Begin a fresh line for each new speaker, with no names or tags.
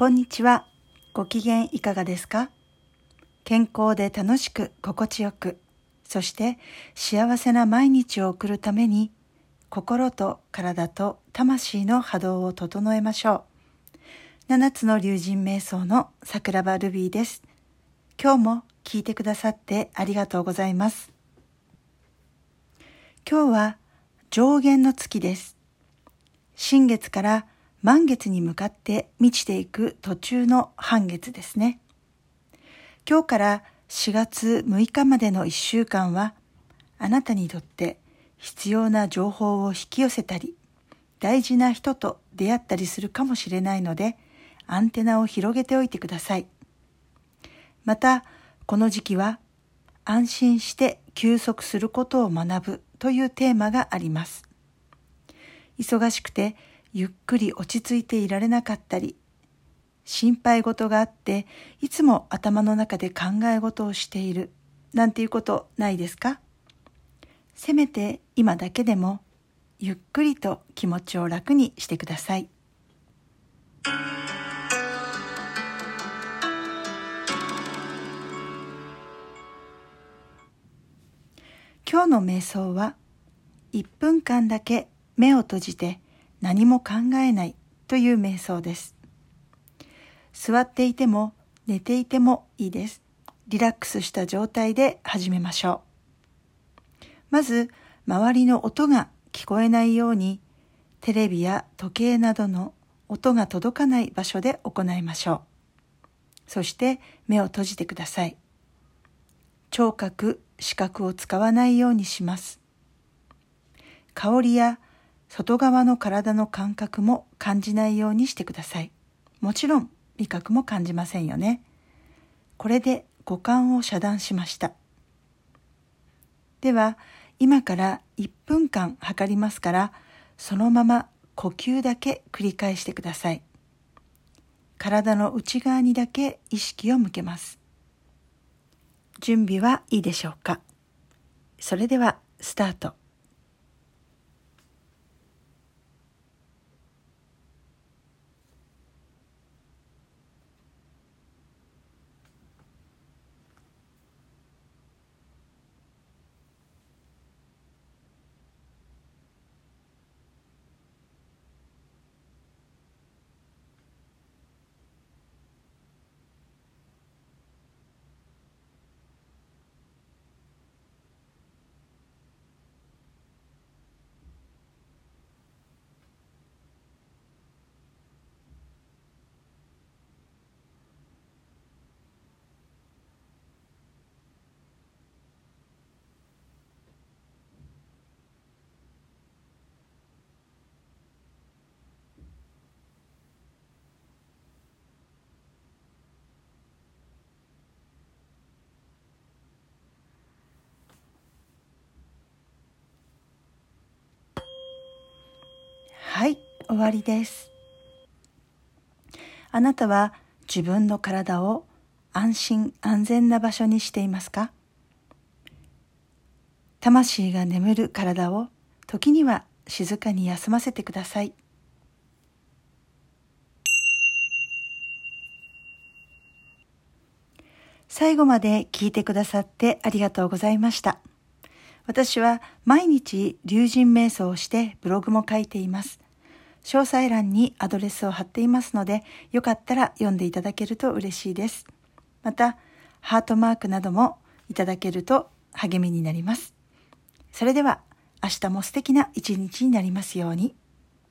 こんにちは。ご機嫌いかがですか？健康で楽しく心地よく、そして幸せな毎日を送るために、心と体と魂の波動を整えましょう。七つの竜神瞑想の桜庭ルビーです。今日も聞いてくださってありがとうございます。今日は上限の月です。新月から満月に向かって満ちていく途中の半月ですね。今日から4月6日までの1週間は、あなたにとって必要な情報を引き寄せたり、大事な人と出会ったりするかもしれないので、アンテナを広げておいてください。また、この時期は、安心して休息することを学ぶというテーマがあります。忙しくてゆっくり落ち着いていられなかったり、心配事があっていつも頭の中で考え事をしているなんていうことないですか？せめて今だけでもゆっくりと気持ちを楽にしてください。今日の瞑想は1分間だけ目を閉じて何も考えないという瞑想です。座っていても寝ていてもいいです。リラックスした状態で始めましょう。まず、周りの音が聞こえないように、テレビや時計などの音が届かない場所で行いましょう。そして目を閉じてください。聴覚、視覚を使わないようにします。香りや外側の体の感覚も感じないようにしてください。もちろん味覚も感じませんよね。これで五感を遮断しました。では今から1分間測りますからそのまま呼吸だけ繰り返してください。体の内側にだけ意識を向けます。準備はいいでしょうかそれではスタート。はい、終わりです。あなたは自分の体を安心安全な場所にしていますか？魂が眠る体を時には静かに休ませてください。最後まで聞いてくださってありがとうございました。私は毎日龍神瞑想をしてブログも書いています。詳細欄にアドレスを貼っていますので、よかったら読んでいただけると嬉しいです。また、ハートマークなどもいただけると励みになります。それでは、明日も素敵な一日になりますように。